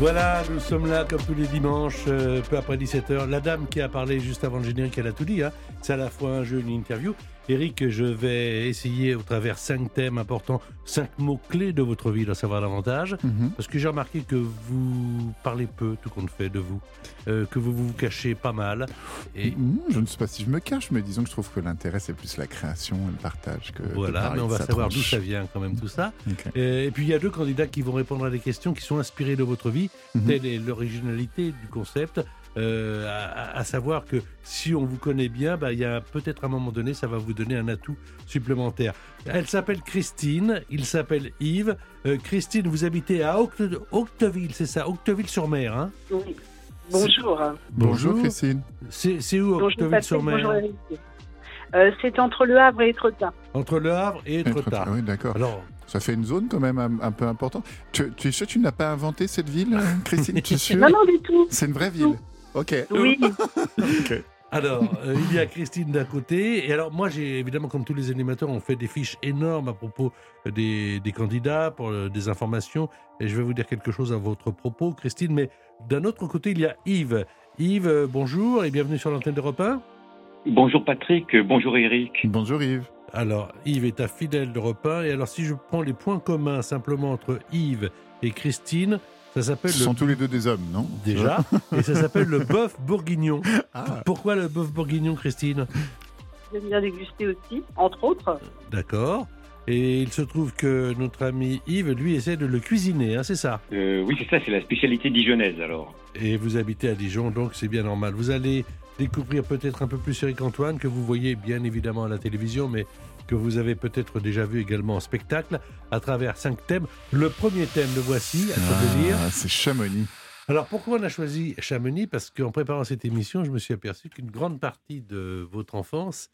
Voilà, nous sommes là comme tous les dimanches, euh, peu après 17h. La dame qui a parlé juste avant le générique, elle a tout dit. Hein. C'est à la fois un jeu une interview. Eric, je vais essayer au travers cinq thèmes importants, cinq mots clés de votre vie d'en savoir davantage. Mhm. Parce que j'ai remarqué que vous parlez peu, tout compte fait, de vous. Euh, que vous vous cachez pas mal. Et Mmh, je ne sais pas si je me cache, mais disons que je trouve que l'intérêt, c'est plus la création et le partage que. voilà, mais on va sa savoir d'où ça vient quand même tout ça. Euh, et puis il y a deux candidats qui vont répondre à des questions qui sont inspirées de votre vie. Mhm. Telle est l'originalité du concept. Euh, à, à savoir que si on vous connaît bien, bah, il y a peut-être un moment donné, ça va vous donner un atout supplémentaire. Elle s'appelle Christine, il s'appelle Yves. Euh, Christine, vous habitez à Octe- Octeville, c'est ça, Octeville-sur-Mer. Hein? Oui. Bonjour. Bonjour Christine. C'est où Octeville-sur-Mer. Euh, c'est entre Le Havre et Étretat. Entre Le Havre et Étretat. Oui, d'accord. Alors, Ça fait une zone quand même un, un peu importante. Tu, tu es sûr que tu n'as pas inventé cette ville, Christine? Tu es sûr? Non, non, du tout. C'est une vraie ville. Ok. Oui, Ok. Alors, euh, il y a Christine d'un côté. Et alors, moi, j'ai évidemment, comme tous les animateurs, on fait des fiches énormes à propos des, des candidats pour euh, des informations. Et je vais vous dire quelque chose à votre propos, Christine. Mais d'un autre côté, il y a Yves. Yves, euh, bonjour et bienvenue sur l'antenne d'Europe 1. Bonjour Patrick, bonjour Eric. Bonjour Yves. Alors, Yves est un fidèle d'Europe 1. Et alors, si je prends les points communs simplement entre Yves et Christine, ça s'appelle Ce le sont tous les deux des hommes, non? Déjà, et ça s'appelle le bœuf bourguignon. Ah. Pourquoi le bœuf bourguignon, Christine? J'aime bien déguster aussi, entre autres. D'accord. Et il se trouve que notre ami Yves, lui, essaie de le cuisiner, hein, c'est ça? Euh, oui, c'est ça, c'est la spécialité dijonnaise alors. Et vous habitez à Dijon, donc c'est bien normal. Vous allez découvrir peut-être un peu plus Eric Antoine, que vous voyez bien évidemment à la télévision, mais que vous avez peut-être déjà vu également en spectacle, à travers cinq thèmes. Le premier thème, le voici, à. Ah, c'est Chamonix. Alors pourquoi on a choisi Chamonix? Parce qu'en préparant cette émission, je me suis aperçu qu'une grande partie de votre enfance,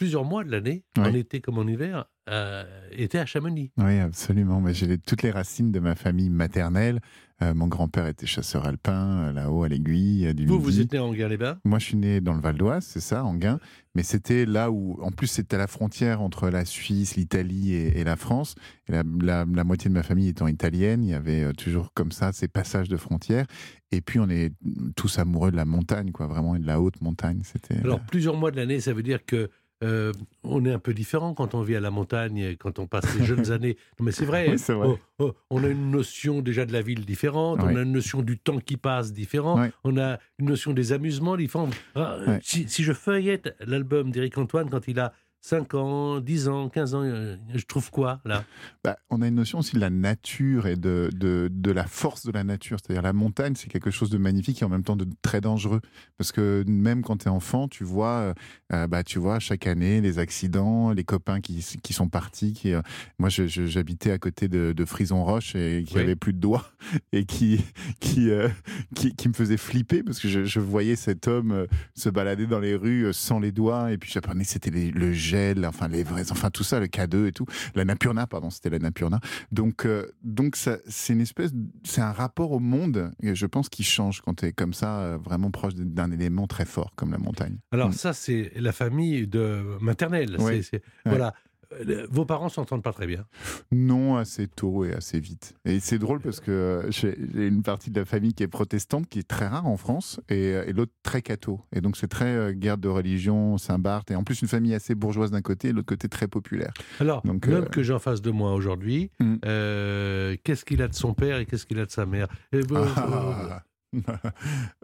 plusieurs mois de l'année, en été comme en hiver, euh, était à Chamonix. Oui, absolument. J'ai les- toutes les racines de ma famille maternelle. Euh, mon grand-père était chasseur alpin, euh, là-haut à l'aiguille euh, du Vous, Midi. vous êtes né en Guerre-les-Bains Moi, je suis né dans le Val d'Oise, c'est ça, en Guin. Mais c'était là où, en plus, c'était à la frontière entre la Suisse, l'Italie et, et la France. Et la, la- la moitié de ma famille étant italienne, il y avait toujours comme ça ces passages de frontières. Et puis, on est tous amoureux de la montagne, quoi, vraiment, et de la haute montagne. C'était. Alors, plusieurs mois de l'année, ça veut dire que euh, on est un peu différent quand on vit à la montagne, quand on passe les jeunes années. Non, mais c'est vrai, Oui, c'est vrai. Oh, oh, on a une notion déjà de la ville différente, on a une notion du temps qui passe différent, Oui. on a une notion des amusements différents. Ah, si, si je feuillette l'album d'Éric Antoine quand il a 5 ans, 10 ans, 15 ans, euh, je trouve quoi là? Bah, on a une notion aussi de la nature et de, de, de la force de la nature. C'est-à-dire la montagne, c'est quelque chose de magnifique et en même temps de très dangereux. Parce que même quand tu es enfant, tu vois, euh, euh, bah, tu vois chaque année les accidents, les copains qui, qui sont partis. Qui, euh, moi, j'habitais à côté de, de Frison-Roche et qui Oui. avait plus de doigts et qui, qui, euh, qui, qui me faisait flipper parce que je, je voyais cet homme se balader dans les rues sans les doigts et puis j'apprenais c'était le gel, enfin les vrais, enfin tout ça, le K2 et tout, la Napurna, pardon, c'était la Napurna. Donc, euh, donc ça, c'est une espèce, c'est un rapport au monde, et je pense, qui change quand tu es comme ça, euh, vraiment proche d'un élément très fort comme la montagne. Alors Mm. ça, c'est la famille de maternelle. C'est- Voilà. Euh, Vos parents s'entendent pas très bien. Non, assez tôt et assez vite. Et c'est drôle parce que j'ai une partie de la famille qui est protestante, qui est très rare en France, et, euh, et l'autre très catho. Et donc c'est très euh, guerre de religion, Saint-Barth, et en plus une famille assez bourgeoise d'un côté, et l'autre côté très populaire. Alors, Donc, l'homme euh, que j'ai en face de moi aujourd'hui, euh, qu'est-ce qu'il a de son père et qu'est-ce qu'il a de sa mère? Eh ben, Ah.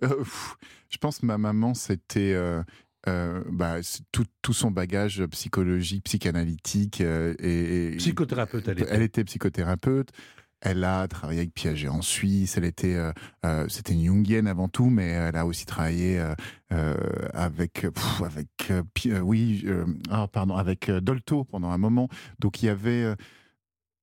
Euh, je pense que ma maman, c'était euh, euh, bah, tout, tout son bagage psychologique, psychanalytique. euh, et, et- Psychothérapeute, elle était. Elle était psychothérapeute. Elle a travaillé avec Piaget en Suisse. Elle était, euh, c'était une Jungienne avant tout, mais elle a aussi travaillé avec, avec, oui, ah, pardon, avec Dolto pendant un moment. Donc il y avait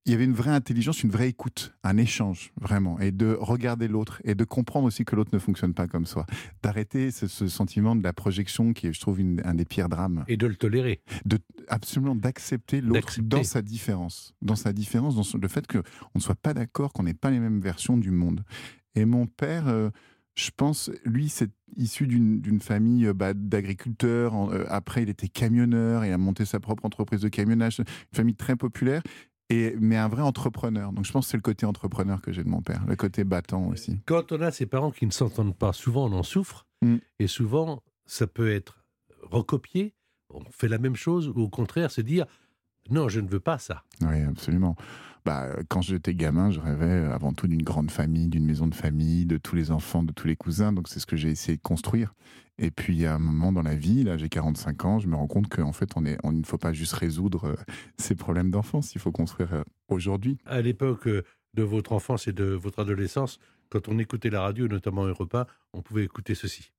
il y avait une vraie intelligence, une vraie écoute, un échange, vraiment, et de regarder l'autre, et de comprendre aussi que l'autre ne fonctionne pas comme soi. D'arrêter ce, sentiment de la projection qui est, je trouve, un des pires drames. Et de le tolérer. De, absolument d'accepter l'autre dans sa différence. Dans sa différence, dans le fait qu'on ne soit pas d'accord, qu'on n'ait pas les mêmes versions du monde. Et mon père... Euh, je pense, lui, c'est issu d'une famille euh, bah, d'agriculteurs. Euh, après, il était camionneur. Il a monté sa propre entreprise de camionnage. Une famille très populaire mais un vrai entrepreneur. Donc je pense que c'est le côté entrepreneur que j'ai de mon père, le côté battant aussi. Quand on a ses parents qui ne s'entendent pas, souvent on en souffre, mm. et souvent ça peut être recopié, on fait la même chose, ou au contraire se dire non, je ne veux pas ça. Oui, absolument. Bah, quand j'étais gamin, je rêvais avant tout d'une grande famille, d'une maison de famille, de tous les enfants, de tous les cousins. Donc c'est ce que j'ai essayé de construire. Et puis à un moment dans la vie, là j'ai 45 ans, je me rends compte qu'en fait on, est, on, il ne faut pas juste résoudre euh, ces problèmes d'enfance, il faut construire euh, aujourd'hui. À l'époque euh, de votre enfance et de votre adolescence, quand on écoutait la radio, notamment un repas, on pouvait écouter ceci.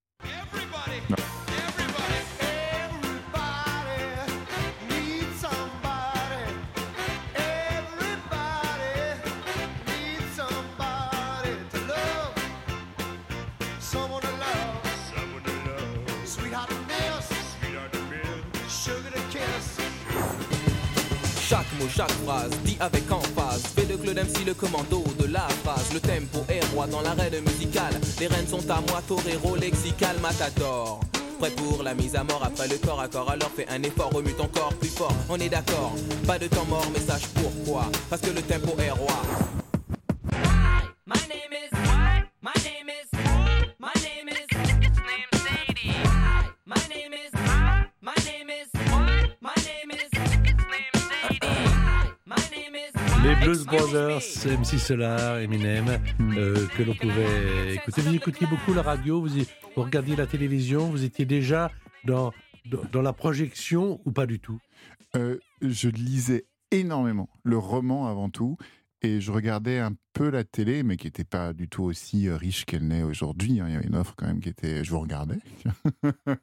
Chaque phrase, dit avec emphase. Fait de Claude MC le commando de la phrase. Le tempo est roi dans l'arène musicale. Les reines sont à moi, torero, lexical, matador. Prêt pour la mise à mort après le corps à corps, alors fais un effort, remue ton corps plus fort. On est d'accord, pas de temps mort, mais sache pourquoi. Parce que le tempo est roi. Blues Brothers, MC Solar, Eminem, euh, que l'on pouvait écouter. Vous écoutiez beaucoup la radio, vous, vous regardiez la télévision, vous étiez déjà dans, dans, la projection ou pas du tout? Euh, Je lisais énormément, le roman avant tout, et je regardais un peu la télé, mais qui n'était pas du tout aussi euh, riche qu'elle n'est aujourd'hui. Hein. Il y avait une offre quand même qui était. Je vous regardais.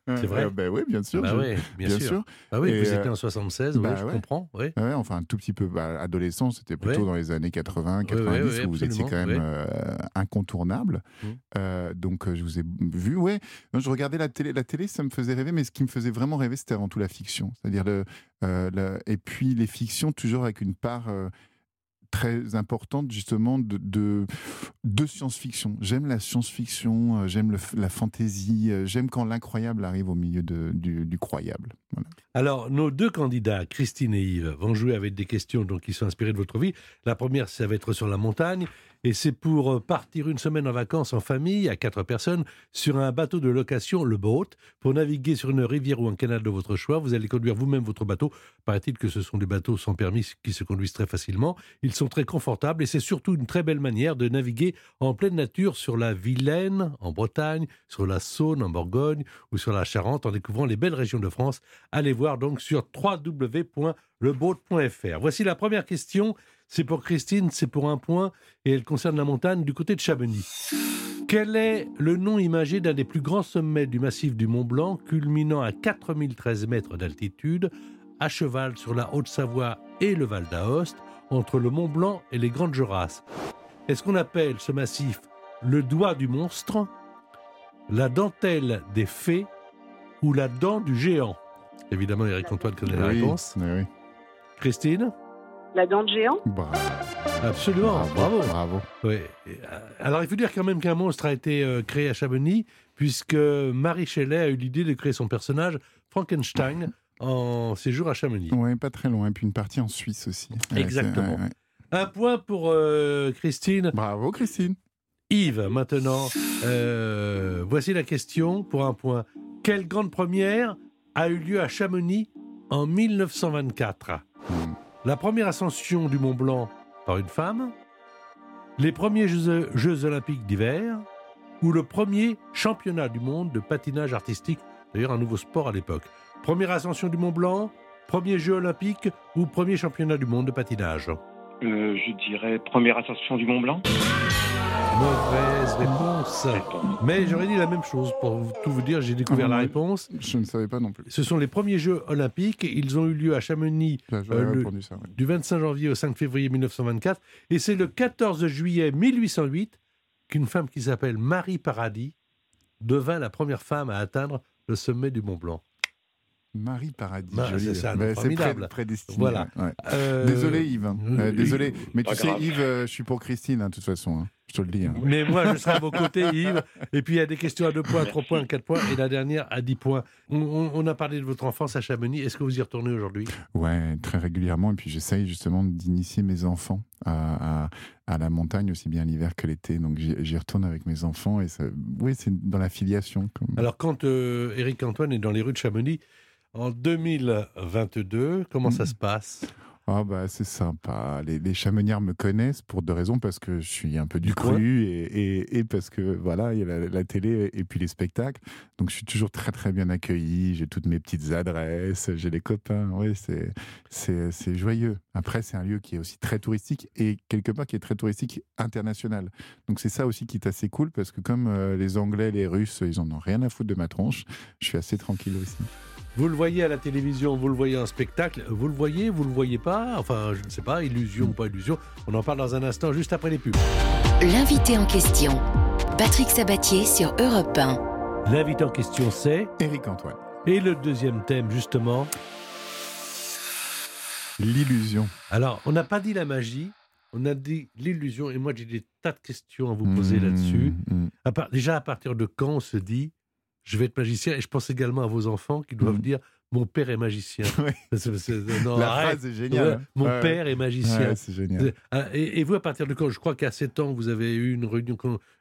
C'est vrai. ben oui, bien sûr. Bah bien, sûr. Ah oui, vous étiez en 76, bah je comprends. Ouais. enfin, un tout petit peu. Bah, adolescent, c'était plutôt dans les années 80, 90, où vous étiez quand même euh, incontournable. Mmh. Euh, donc, je vous ai vu. Ouais, je regardais la télé. La télé, ça me faisait rêver, mais ce qui me faisait vraiment rêver, c'était avant tout la fiction. C'est-à-dire le, Et puis, les fictions, toujours avec une part très importante justement de, de, science-fiction. J'aime la science-fiction, euh, j'aime la fantaisie, euh, j'aime quand l'incroyable arrive au milieu du, croyable. Alors, nos deux candidats, Christine et Yves, vont jouer avec des questions donc, qui sont inspirées de votre vie. La première, ça va être sur la montagne. Et c'est pour euh, partir une semaine en vacances en famille, à quatre personnes, sur un bateau de location, le boat, pour naviguer sur une rivière ou un canal de votre choix. Vous allez conduire vous-même votre bateau. Paraît-il que ce sont des bateaux sans permis qui se conduisent très facilement. Ils sont très confortables et c'est surtout une très belle manière de naviguer en pleine nature sur la Vilaine, en Bretagne, sur la Saône, en Bourgogne ou sur la Charente, en découvrant les belles régions de France. Allez voir donc sur www.leboat.fr. Voici la première question. C'est pour Christine, c'est pour un point, et elle concerne la montagne du côté de Chamonix. Quel est le nom imagé d'un des plus grands sommets du massif du Mont Blanc, culminant à 4013 mètres d'altitude, à cheval sur la Haute-Savoie et le Val d'Aoste, entre le Mont Blanc et les Grandes Jorasses? Est-ce qu'on appelle ce massif le doigt du monstre, la dentelle des fées ou la dent du géant? Évidemment, Eric Antoine connaît la réponse. Oui. Christine? La dent de géant Absolument, bravo. Bravo. Oui. Euh, alors, il faut dire quand même qu'un monstre a été euh, créé à Chamonix, puisque Marie Shelley a eu l'idée de créer son personnage, Frankenstein, en séjour à Chamonix. Oui, pas très loin. Et puis une partie en Suisse aussi. Exactement. Un point pour euh, Christine. Bravo, Christine. Yves, maintenant, voici la question pour un point. Quelle grande première a eu lieu à Chamonix en 1924 la première ascension du Mont Blanc par une femme, les premiers Jeux, olympiques d'hiver ou le premier championnat du monde de patinage artistique, d'ailleurs un nouveau sport à l'époque. Première ascension du Mont Blanc, premier Jeux olympiques ou premier championnat du monde de patinage? Euh, je dirais première ascension du Mont Blanc. Mauvaise réponse. Mais j'aurais dit la même chose. Pour tout vous dire, j'ai découvert la Ah, réponse. Je ne savais pas non plus. Ce sont les premiers Jeux olympiques. Ils ont eu lieu à Chamonix Là, Euh, le- ça. du 25 janvier au 5 février 1924. Et c'est le 14 juillet 1808 qu'une femme qui s'appelle Marie Paradis devint la première femme à atteindre le sommet du Mont Blanc. Marie Paradis, Bah, c'est- pré- prédestiné. Voilà. ouais. Euh, Désolé Yves, hein. euh, désolé. Mais tu sais grave. Yves, je suis pour Christine hein, de toute façon. hein. Je te le dis. hein. Mais moi, je serai à vos côtés, Yves. Et puis, il y a des questions à 2 points, 3 points, 4 points. Et la dernière à 10 points. On, a parlé de votre enfance à Chamonix. Est-ce que vous y retournez aujourd'hui? Ouais, très régulièrement. Et puis j'essaye justement d'initier mes enfants à, à- à la montagne aussi bien l'hiver que l'été. Donc j'y retourne avec mes enfants et ça, oui, c'est dans la filiation. Comme... Alors, quand euh, Éric Antoine est dans les rues de Chamonix, en 2022, comment ça se passe? Ah bah c'est sympa. Les, les me connaissent pour deux raisons parce que je suis un peu du, cru et, et- et parce que voilà il y a la, la télé et puis les spectacles. Donc je suis toujours très très bien accueilli. J'ai toutes mes petites adresses, j'ai les copains. Oui c'est c'est c'est joyeux. Après c'est un lieu qui est aussi très touristique et quelque part qui est très touristique international. Donc c'est ça aussi qui est assez cool parce que comme euh, les Anglais, les Russes, ils en ont rien à foutre de ma tronche. Je suis assez tranquille aussi. Vous le voyez à la télévision, vous le voyez en spectacle, vous le voyez, vous le voyez pas, enfin je ne sais pas, illusion ou pas illusion, on en parle dans un instant juste après les pubs. L'invité en question, Patrick Sabatier sur Europe 1. L'invité en question c'est, Éric Antoine, et le deuxième thème justement, l'illusion. alors on n'a pas dit la magie, on a dit l'illusion, et moi j'ai des tas de questions à vous poser Mmh, là-dessus. mmh. Part- déjà à partir de quand on se dit, je vais être magicien, et je pense également à vos enfants qui doivent Mhm. dire, mon père est magicien. Non, La arrête. phrase est géniale. Ouais, mon Ouais, père est magicien. ouais, c'est génial. Ah, Et, et vous, à partir de quand? Je crois qu'à 7 ans, vous avez eu une réunion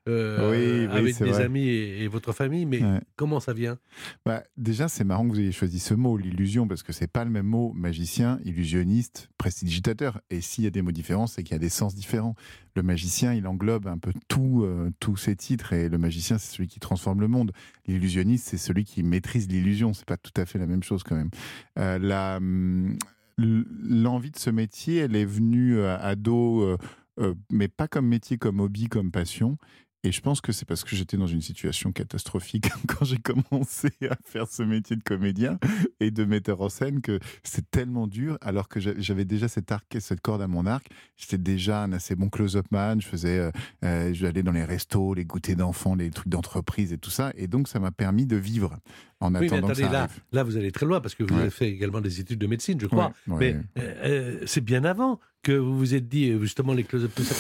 euh, Oui, oui, avec des vrai. amis et, et votre famille, mais Ouais. comment ça vient? Bah, déjà, c'est marrant que vous ayez choisi ce mot, l'illusion, parce que c'est pas le même mot magicien, illusionniste, prestidigitateur. Et s'il y a des mots différents, c'est qu'il y a des sens différents. Le magicien, il englobe un peu tout, euh, tous ces titres, et le magicien, c'est celui qui transforme le monde. L'illusionniste, c'est celui qui maîtrise l'illusion. C'est pas tout à fait la même chose quand même. Euh, la, hum, l'envie de ce métier, elle est venue ado, euh, euh, mais pas comme métier, comme hobby, comme passion. Et je pense que c'est parce que j'étais dans une situation catastrophique quand j'ai commencé à faire ce métier de comédien et de metteur en scène que c'est tellement dur alors que j'a- j'avais déjà cet arc, cette corde à mon arc. J'étais déjà un assez bon close-up man. Je faisais, euh, euh, j'allais dans les restos, les goûters d'enfants, les trucs d'entreprise et tout ça. Et donc ça m'a permis de vivre en Oui, mais attendant que attendez, ça là, là, vous allez très loin parce que vous Ouais. avez fait également des études de médecine, je crois. Ouais, ouais. Mais euh, euh, c'est bien avant que vous vous êtes dit, euh, justement, les close-up, tout ça.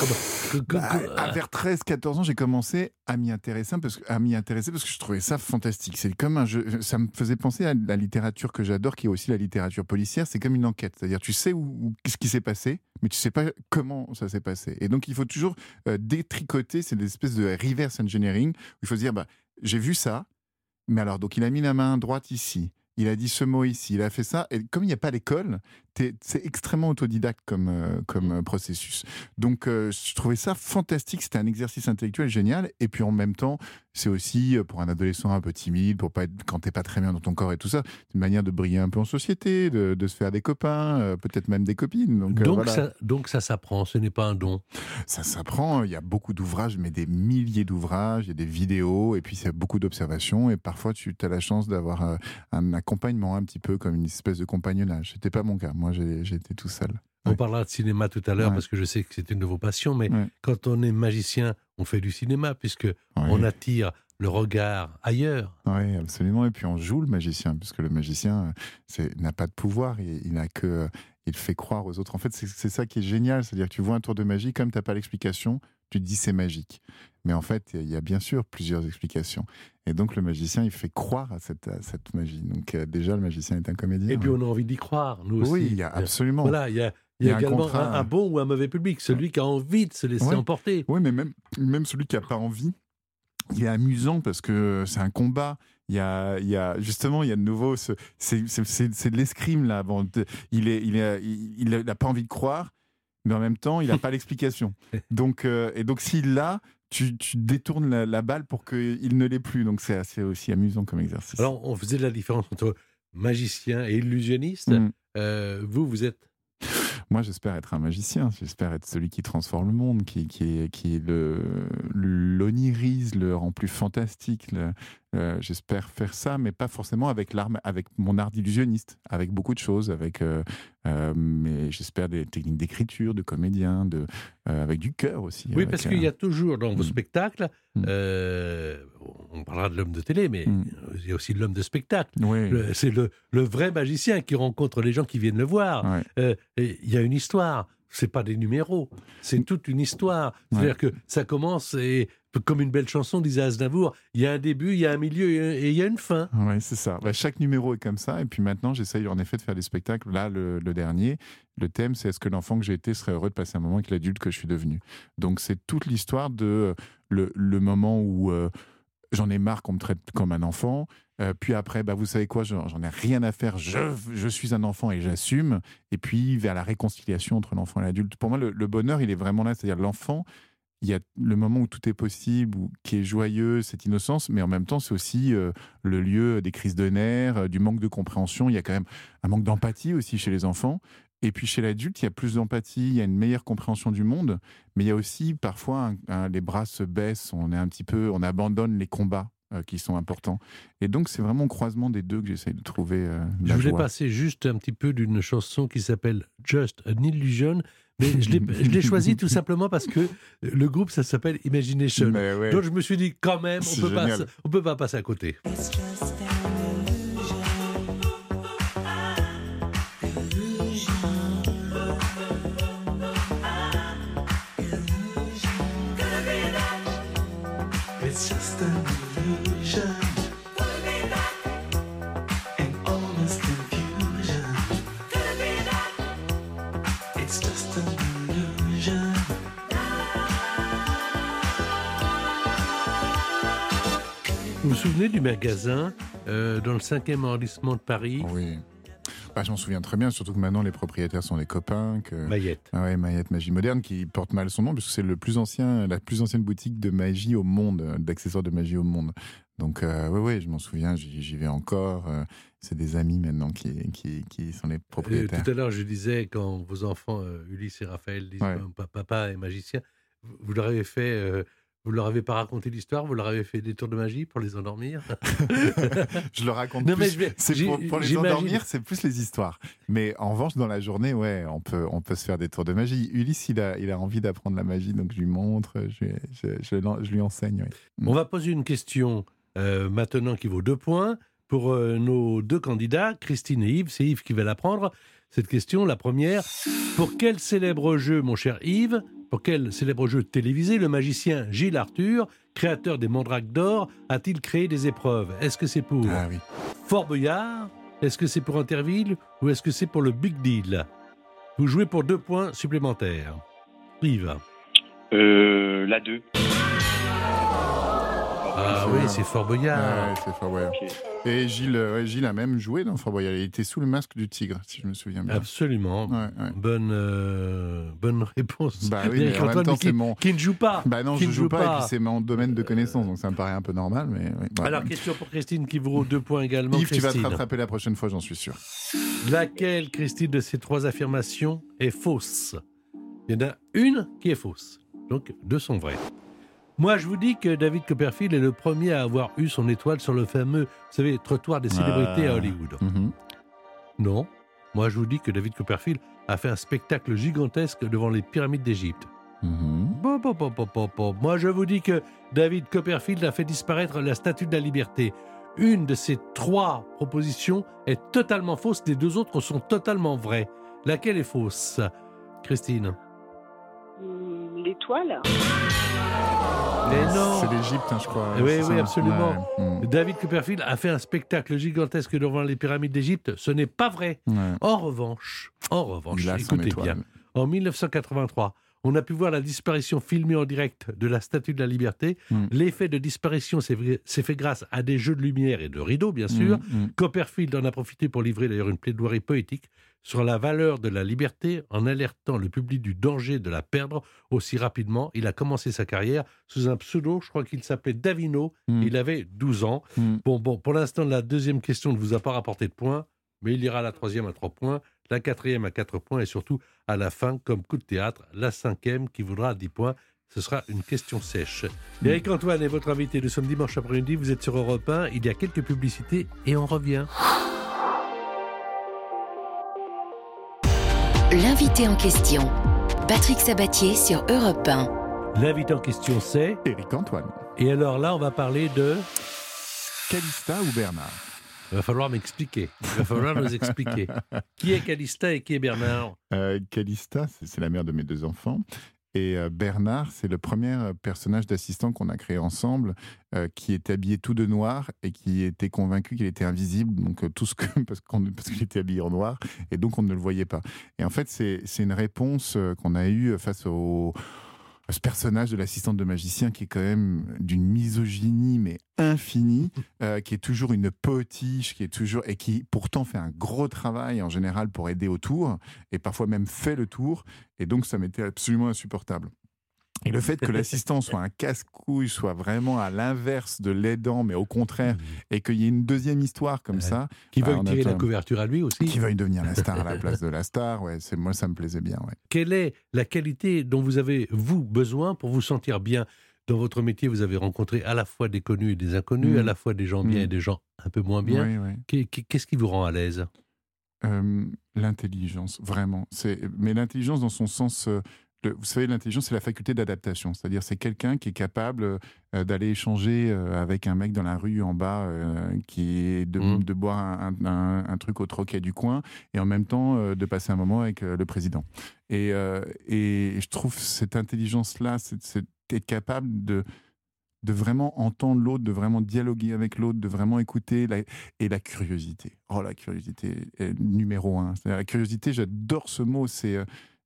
Bah, que- à vers 13-14 ans, j'ai commencé à m'y intéresser parce que, à m'y intéresser parce que je trouvais ça fantastique. C'est comme un jeu. Ça me faisait penser à la littérature que j'adore, qui est aussi la littérature policière. C'est comme une enquête. C'est-à-dire, tu sais où, où- ce qui s'est passé, mais tu sais pas comment ça s'est passé. Et donc, il faut toujours euh, détricoter. C'est des espèces de reverse engineering où il faut se dire, bah, j'ai vu ça, mais alors, donc, il a mis la main droite ici. Il a dit ce mot ici, il a fait ça. Et comme il n'y a pas l'école, c'est extrêmement autodidacte comme, euh, comme euh, processus. Donc, euh, je trouvais ça fantastique. C'était un exercice intellectuel génial. Et puis, en même temps, c'est aussi pour un adolescent un peu timide, pour pas être, quand t'es pas très bien dans ton corps et tout ça, c'est une manière de briller un peu en société, de, de se faire des copains, euh, peut-être même des copines. Donc, euh, donc, voilà. ça, donc ça s'apprend, ce n'est pas un don. Ça s'apprend, il y a beaucoup d'ouvrages, mais des milliers d'ouvrages, il y a des vidéos, et puis c'est beaucoup d'observations, et parfois tu as la chance d'avoir un accompagnement un petit peu comme une espèce de compagnonnage. C'était pas mon cas, moi j'ai- j'étais tout seul. On Ouais. parlera de cinéma tout à l'heure Ouais. parce que je sais que c'est une de vos passions, mais Ouais. quand on est magicien, on fait du cinéma puisque on attire le regard ailleurs. Oui, absolument. Et puis on joue le magicien, puisque le magicien euh, n'a pas de pouvoir, il, il n'a que, euh, il fait croire aux autres. En fait, c'est c'est ça qui est génial, c'est-à-dire que tu vois un tour de magie, comme tu n'as pas l'explication, tu te dis c'est magique. Mais en fait, il y a bien sûr plusieurs explications. Et donc le magicien, il fait croire à cette, à cette magie. Donc euh, déjà, le magicien est un comédien. Et puis ouais. on a envie d'y croire, nous aussi. Oui, il y a absolument. Voilà, il y a, il Il y y a a un également contrat. un, un bon ou un mauvais public, celui qui a envie de se laisser Ouais. emporter. Oui, mais même, même celui qui n'a pas envie, il est amusant parce que c'est un combat. Il y a, il y a justement, il y a de nouveau, ce- c'est c'est de l'escrime là. Bon, il est, il est, il il n'a pas envie de croire, mais en même temps, il n'a pas l'explication. Donc, euh, et donc s'il l'a, tu, tu détournes la, la balle pour qu'il ne l'ait plus. Donc c'est assez aussi amusant comme exercice. Alors on faisait la différence entre magicien et illusionniste. Mm. Euh, vous, vous êtes Moi, j'espère être un magicien. J'espère être celui qui transforme le monde, qui, qui, qui le l'onirise, le rend plus fantastique. le- euh, j'espère faire ça, mais pas forcément avec l'arme, avec mon art d'illusionniste, avec beaucoup de choses, avec, euh, euh, mais j'espère des techniques d'écriture, de comédien, de, avec du cœur aussi. Oui, avec, parce qu'il y a toujours dans vos Mm. spectacles, Mm. on parlera de l'homme de télé, mais Mm. il y a aussi l'homme de spectacle. oui, C'est le, le vrai magicien qui rencontre les gens qui viennent le voir. ouais. Il y a une histoire. C'est pas des numéros, c'est toute une histoire. C'est-à-dire que ça commence et comme une belle chanson disait Aznavour, il y a un début, il y a un milieu et il y a une fin. Ouais, c'est ça. Bah, chaque numéro est comme ça. Et puis maintenant, j'essaye en effet de faire des spectacles. Là, le, dernier, le thème, c'est est-ce que l'enfant que j'ai été serait heureux de passer un moment avec l'adulte que je suis devenu? Donc, c'est toute l'histoire de euh, le, moment où euh, j'en ai marre qu'on me traite comme un enfant. Euh, puis après, bah, vous savez quoi, j'en ai rien à faire. Je, suis un enfant et j'assume. Et puis, vers la réconciliation entre l'enfant et l'adulte. Pour moi, le bonheur, il est vraiment là. C'est-à-dire, l'enfant, il y a le moment où tout est possible, où, qui est joyeux, cette innocence, mais en même temps, c'est aussi euh, le lieu des crises de nerfs, euh, du manque de compréhension. Il y a quand même un manque d'empathie aussi chez les enfants. Et puis chez l'adulte, il y a plus d'empathie, il y a une meilleure compréhension du monde, mais il y a aussi parfois un- un- les bras se baissent, on est un petit peu, on abandonne les combats euh, qui sont importants. Et donc c'est vraiment au croisement des deux que j'essaye de trouver Je la voulais joie. passer juste un petit peu d'une chanson qui s'appelle Just an Illusion, mais je l'ai- choisie tout simplement parce que le groupe, ça s'appelle Imagination. Ouais. Donc je me suis dit, quand même, on C'est peut pas, on peut pas passer à côté. Souvenez du magasin euh, dans le 5e arrondissement de Paris, Oui. Bah, je m'en souviens très bien, surtout que maintenant les propriétaires sont des copains. Que... Mayette Ah ouais, Mayette Magie Moderne, qui porte mal son nom, parce que c'est le plus ancien, la plus ancienne boutique de magie au monde, euh, d'accessoires de magie au monde. Donc, euh, ouais, je m'en souviens, j'y vais encore. euh, c'est des amis maintenant qui, qui, qui sont les Euh, propriétaires. tout à l'heure, je disais, quand vos enfants, euh, Ulysse et Raphaël, disent Ouais. Papa- est magicien, vous leur avez fait. Vous leur avez pas raconté l'histoire, vous leur avez fait des tours de magie pour les endormir. je le raconte Non, mais plus. vais- j'ai- pour, pour les endormir, c'est plus les histoires. Mais en revanche, dans la journée, ouais, on peut, on peut se faire des tours de magie. Ulysse, il a, il a envie d'apprendre la magie, donc je lui montre, je, lui- je, je l'en- je lui enseigne. ouais. On va poser une question euh, maintenant qui vaut deux points pour euh, nos deux candidats, Christine et Yves. C'est Yves qui va la prendre. Cette question, la première. Pour quel célèbre jeu, mon cher Yves, pour quel célèbre jeu télévisé le magicien Gilles Arthur, créateur des Mandrakes d'or, a-t-il créé des épreuves? Est-ce que c'est pour Ah oui. Fort Boyard? Est-ce que c'est pour Interville? Ou est-ce que c'est pour le Big Deal? Vous jouez pour deux points supplémentaires. Yves. Euh, la 2. Ah oui, c'est Fort Boyard. Ouais, c'est Fort Boyard. Ok. Et Gilles, ouais, Gilles a même joué dans Fort Boyard. Il était sous le masque du tigre, si je me souviens bien. Absolument. Ouais, ouais. Bonne, euh, bonne réponse. Bah oui, mais en même temps, mais qui, c'est mon- qui ne joue pas. Bah non, Qui je ne joue joue pas, et puis c'est mon domaine de connaissance, donc ça me paraît un peu normal, mais ouais. Alors, question pour Christine qui vaut deux points également. Yves, tu vas te Christine. rattraper la prochaine fois, j'en suis sûr. Laquelle, Christine, de ces trois affirmations est fausse? Il y en a une qui est fausse. Donc, deux sont vraies. Moi, je vous dis que David Copperfield est le premier à avoir eu son étoile sur le fameux, vous savez, trottoir des célébrités à Ah. Hollywood. Mhm. Non. Moi, je vous dis que David Copperfield a fait un spectacle gigantesque devant les pyramides d'Égypte. Mhm. Bon, bon, bon, bon, bon, bon. Moi, je vous dis que David Copperfield a fait disparaître la statue de la liberté. Une de ces trois propositions est totalement fausse, les deux autres sont totalement vraies. Laquelle est fausse Christine? Hum, L'étoile C'est l'Égypte, hein, je crois. Oui, oui, ça absolument. Ouais. Mhm. David Copperfield a fait un spectacle gigantesque devant les pyramides d'Égypte. Ce n'est pas vrai. Ouais. En revanche, en revanche, écoutez bien, en 1983, on a pu voir la disparition filmée en direct de la Statue de la Liberté. Mm. L'effet de disparition s'est fait- grâce à des jeux de lumière et de rideaux, bien sûr. Mhm. Copperfield en a profité pour livrer d'ailleurs une plaidoirie poétique sur la valeur de la liberté en alertant le public du danger de la perdre aussi rapidement. Il a commencé sa carrière sous un pseudo, je crois qu'il s'appelait Davino. Mhm. Il avait 12 ans. Mhm. Bon, bon, pour l'instant, la deuxième question ne vous a pas rapporté de points. mais il ira à la troisième à 3 points, la quatrième à 4 points et surtout à la fin, comme coup de théâtre, la cinquième qui voudra 10 points. Ce sera une question sèche. Eric Antoine est votre invité. Nous sommes dimanche après-midi. Vous êtes sur Europe 1. Il y a quelques publicités et on revient. L'invité en question. Patrick Sabatier sur Europe 1. L'invité en question, c'est. Éric Antoine. Et alors là, on va parler de. Calista ou Bernard? Il va falloir m'expliquer. Il va falloir nous expliquer. Qui est Calista et qui est Bernard? Euh, Calista, c'est c'est la mère de mes deux enfants. Et euh, Bernard, c'est le premier euh, personnage d'assistant qu'on a créé ensemble, euh, qui était habillé tout de noir et qui était convaincu qu'il était invisible, donc tout ce que parce qu'il était habillé en noir et donc on ne le voyait pas. Et en fait, c'est une réponse qu'on a eue face au à ce personnage de l'assistante de magicien qui est quand même d'une misogynie mais infinie, euh, qui est toujours une potiche, qui est toujours et qui pourtant fait un gros travail en général pour aider au tour et parfois même fait le tour et donc ça m'était absolument insupportable. Et le fait que l'assistant soit un casse-couille, soit vraiment à l'inverse de l'aidant, mais au contraire, et qu'il y ait une deuxième histoire comme Ouais. ça, Qui Bah, veut on tirer la couverture à lui aussi qui veuille devenir la star à la place de la star, ouais, c'est moi ça me plaisait bien, ouais. Quelle est la qualité dont vous avez, vous, besoin pour vous sentir bien Dans votre métier, vous avez rencontré à la fois des connus et des inconnus, à la fois des gens bien et des gens un peu moins bien. Oui, oui. Qu'est-ce qui vous rend à l'aise? Euh, l'intelligence, vraiment. C'est, mais l'intelligence dans son sens. Euh, le- vous savez, l'intelligence, c'est la faculté d'adaptation. C'est-à-dire, c'est quelqu'un qui est capable euh, d'aller échanger euh, avec un mec dans la rue en bas, euh, qui est de, de boire un, un- un truc au troquet du coin, et en même temps euh, de passer un moment avec euh, le président. Et, euh, et je trouve cette intelligence-là, c'est, être capable de de vraiment entendre l'autre, de vraiment dialoguer avec l'autre, de vraiment écouter, la- et la curiosité. Oh, la curiosité est numéro un. La curiosité, j'adore ce mot, c'est...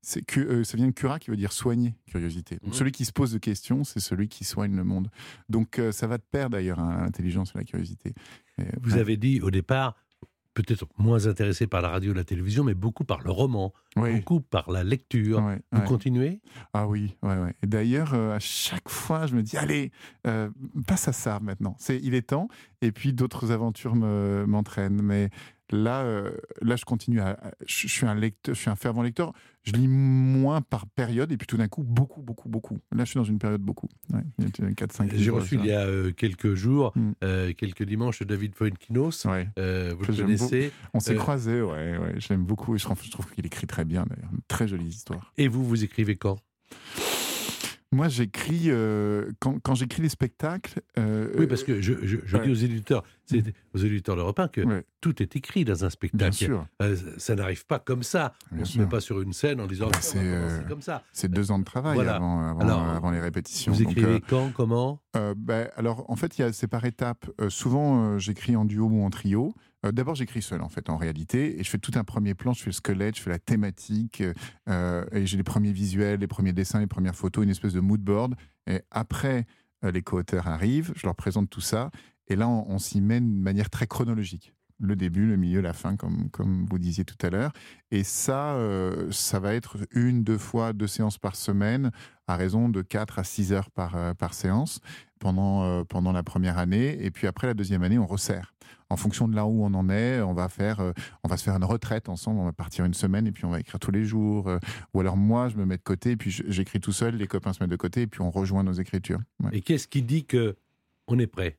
euh, c'est que, euh, ça vient de cura qui veut dire soigner, curiosité. Donc, Mhm. Celui qui se pose de questions, c'est celui qui soigne le monde. Donc euh, ça va de pair d'ailleurs, hein, l'intelligence et la curiosité. Et, Vous avez dit au départ, peut-être moins intéressé par la radio et la télévision, mais beaucoup par le roman, Oui. beaucoup par la lecture. Vous ouais. continuez? Ah oui, ouais, ouais. Et d'ailleurs, euh, à chaque fois, je me dis, allez, euh, passe à ça maintenant. C'est, il est temps. Et puis d'autres aventures me, m'entraînent. Mais là, euh, là, je continue à, je suis un lecteur, je suis un fervent lecteur. Je lis moins par période. Et puis tout d'un coup, beaucoup, beaucoup, beaucoup. Là, je suis dans une période beaucoup. Ouais, il y a 4-5 J'ai reçu il y a euh, quelques jours, Mm. euh, quelques dimanches, David Fuenkinos. Ouais. Vous Que le connaissez. On s'est croisés, ouais, ouais. Je l'aime beaucoup. Et je, trouve- trouve qu'il écrit très bien, d'ailleurs. Très jolie histoire. Et vous, vous écrivez quand? Moi, j'écris, euh, quand, quand j'écris les spectacles. euh, Oui, parce que je, je- je ouais. dis aux éditeurs, c'est aux éditeurs de repas que Ouais. tout est écrit dans un Bien spectacle. sûr. Euh, ça n'arrive pas comme ça. Bien on ne se met pas sur une scène en disant Bah, c'est, comme ça. C'est deux ans de travail Voilà. avant, avant, Alors, avant les répétitions. Vous Donc, écrivez euh, quand, comment? ben, alors, en fait, c'est par étapes. Souvent, j'écris en duo ou en trio. Euh, D'abord, j'écris seul, en fait, en réalité. Et je fais tout un premier plan, je fais le squelette, je fais la thématique. euh, et j'ai les premiers visuels, les premiers dessins, les premières photos, une espèce de mood board. Et après, euh, les co-auteurs arrivent, je leur présente tout ça. Et là, on, s'y mène de manière très chronologique. Le début, le milieu, la fin, comme, comme vous disiez tout à l'heure. Et ça, ça va être une, deux fois, deux séances par semaine, à raison de 4 à 6 heures par, par séance pendant, pendant la première année. Et puis après la deuxième année, on resserre. En fonction de là où on en est, on va, faire, euh, on va se faire une retraite ensemble, on va partir une semaine et puis on va écrire tous les jours. euh, ou alors moi, je me mets de côté et puis j'écris tout seul, les copains se mettent de côté et puis on rejoint nos écritures. Et qu'est-ce qui dit que on est prêt?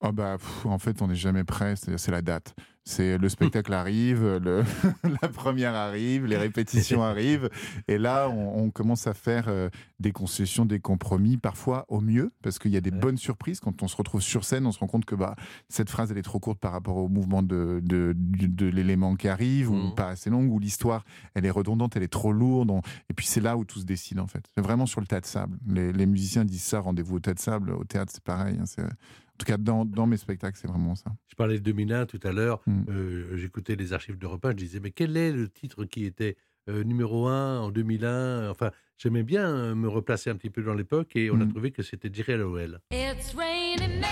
Oh bah, pff, en fait, on n'est jamais prêt, c'est la date. C'est le spectacle arrive, le, la première arrive, les répétitions arrivent, et là, on, on commence à faire euh, des concessions, des compromis, parfois au mieux, parce qu'il y a des Ouais. bonnes surprises. Quand on se retrouve sur scène, on se rend compte que bah, cette phrase, elle est trop courte par rapport au mouvement de, de, l'élément qui arrive, ou Mhm. pas assez longue, ou l'histoire, elle est redondante, elle est trop lourde. on- Et puis c'est là où tout se décide, en fait. C'est vraiment sur le tas de sable. Les, les musiciens disent ça, rendez-vous au tas de sable. Au théâtre, c'est pareil. hein, c'est- en tout cas, dans, dans mes spectacles, c'est vraiment ça. Je parlais de 2001 tout à l'heure. Mm. euh, J'écoutais les archives de repas. Je disais, mais quel est le titre qui était euh, numéro 1 en 2001 Enfin, j'aimais bien euh, me replacer un petit peu dans l'époque et on a Mm. trouvé que c'était Jerry. It's raining let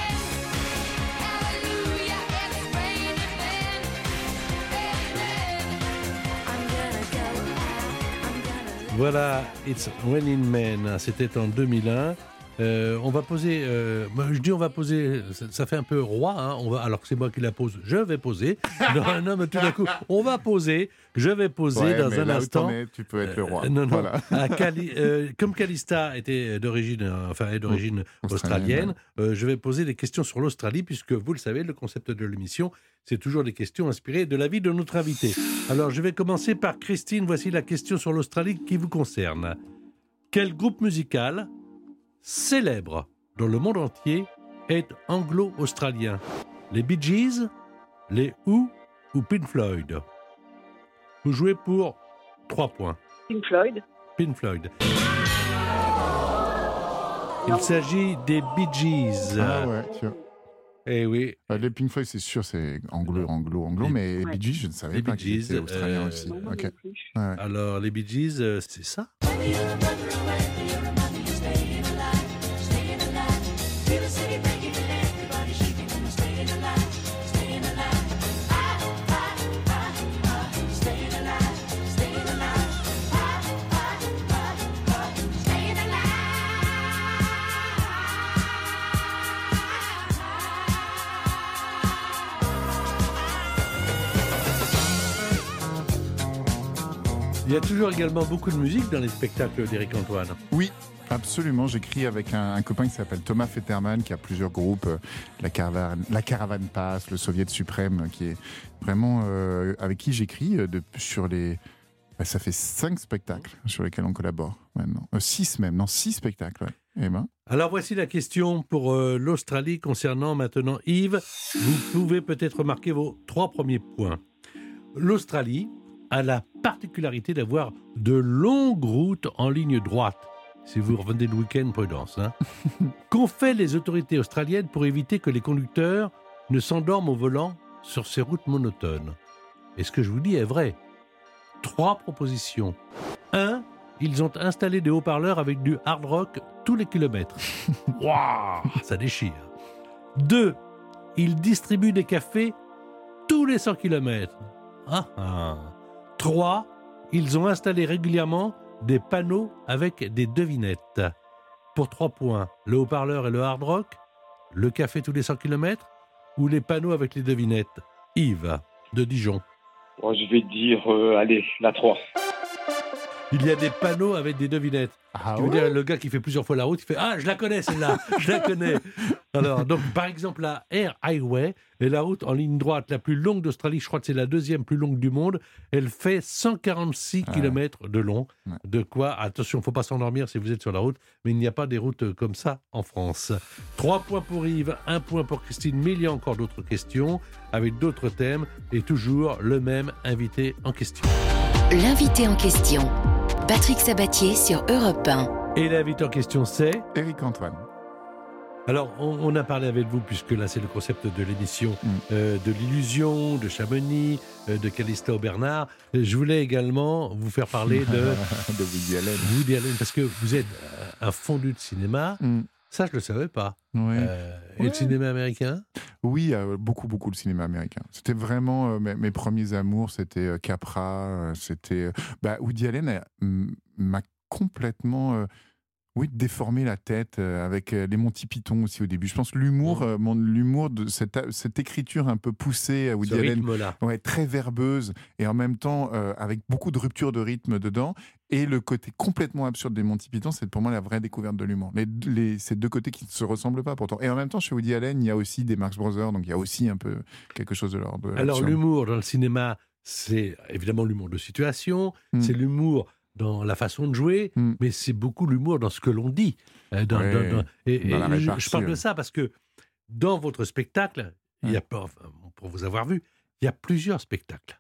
Voilà, It's Raining Men. C'était en 2001. Euh, on va poser. euh, je dis on va poser. Ça, ça fait un peu roi. hein, on va, alors que c'est moi qui la pose. Je vais poser. non, non, mais tout d'un coup, on va poser. Je vais poser Ouais, dans un là instant. es, tu peux être le roi. Euh, non, non. Voilà. À Cali- comme Calista était d'origine, enfin est d'origine Australienne, australienne, euh, je vais poser des questions sur l'Australie, puisque vous le savez, le concept de l'émission, c'est toujours des questions inspirées de la vie de notre invité. Alors, je vais commencer par Christine. Voici la question sur l'Australie qui vous concerne. Quel groupe musical célèbre dans le monde entier est anglo-australien Les Bee Gees, les Who ou Pink Floyd? Vous jouez pour 3 points. Pink Floyd. Pink Floyd. Il s'agit des Bee Gees. Ah ouais, tu vois. Eh oui, Euh, Les Pink Floyd, c'est sûr, c'est anglo, anglo, anglo, Les- mais Ouais. Bee Gees, je ne savais Les pas Bee qu'ils Gees, étaient australiens euh, aussi. Ouais, alors les Bee Gees, euh, c'est ça? Il y a toujours également beaucoup de musique dans les spectacles d'Éric Antoine. Oui, absolument. J'écris avec un, un copain qui s'appelle Thomas Fetterman, qui a plusieurs groupes, euh, la Caravane, la Caravane Pass, le Soviet Suprême, euh, qui est vraiment euh, avec qui j'écris euh, sur les. bah, ça fait cinq spectacles sur lesquels on collabore maintenant. Six même, non, six spectacles. Ouais. Ben, Alors voici la question pour l'Australie concernant maintenant Yves. Vous pouvez peut-être marquer vos trois premiers points. L'Australie a la particularité d'avoir de longues routes en ligne droite. Si vous revenez le week-end, prudence. Hein. Qu'ont fait les autorités australiennes pour éviter que les conducteurs ne s'endorment au volant sur ces routes monotones? Et ce que je vous dis est vrai. Trois propositions. Un, ils ont installé des haut-parleurs avec du hard rock tous les kilomètres. Waouh, ça déchire. Deux, ils distribuent des cafés tous les 100 kilomètres. Ah, ah. Trois, ils ont installé régulièrement des panneaux avec des devinettes. Pour trois points, le haut-parleur et le hard rock, le café tous les 100 km ou les panneaux avec les devinettes Yves, de Dijon. Je vais dire, euh, allez, la 3. Il y a des panneaux avec des devinettes. ah Tu veux ouais dire, le gars qui fait plusieurs fois la route, il fait Ah, je la connais celle-là, je la connais. Alors, donc, par exemple, la Air Highway est la route en ligne droite la plus longue d'Australie. Je crois que c'est la deuxième plus longue du monde. Elle fait 146 Ah. km de long. Ouais. De quoi, attention, faut pas s'endormir si vous êtes sur la route, mais il n'y a pas des routes comme ça en France. Trois points pour Yves, un point pour Christine, mais il y a encore d'autres questions avec d'autres thèmes et toujours le même invité en question. L'invité en question. Patrick Sabatier sur Europe 1. Et l'invité en question, c'est Eric Antoine. Alors, on, on a parlé avec vous, puisque là, c'est le concept de l'émission, Mm. euh, de l'illusion, de Chamonix, euh, de Calista au Bernard. Euh, Je voulais également vous faire parler de de Woody Allen. Woody Allen, parce que vous êtes un fondu de cinéma. Mm. Ça, je ne le savais pas. Ouais. Euh, Et Ouais. le cinéma américain? Oui, euh, beaucoup, beaucoup le cinéma américain. C'était vraiment euh, mes, mes premiers amours. C'était euh, Capra, euh, c'était. euh, bah, Woody Allen m'a complètement. euh, oui, déformé la tête euh, avec euh, les Monty Python aussi au début. Je pense l'humour, euh, mon l'humour de cette, cette écriture un peu poussée à Woody Ce Allen, ouais, très verbeuse et en même temps euh, avec beaucoup de rupture de rythme dedans. Et le côté complètement absurde des Monty Python, c'est pour moi la vraie découverte de l'humour. Les, les, ces deux côtés qui ne se ressemblent pas pourtant. Et en même temps, chez Woody Allen, il y a aussi des Marx Brothers, donc il y a aussi un peu quelque chose de l'ordre. Alors, l'humour dans le cinéma, c'est évidemment l'humour de situation, Mm. c'est l'humour dans la façon de jouer, Mm. mais c'est beaucoup l'humour dans ce que l'on dit. Euh, dans- Ouais, dans- et, et répartie, je parle de ça parce que dans votre spectacle, il y a, pas- enfin, pour vous avoir vu, il y a plusieurs spectacles.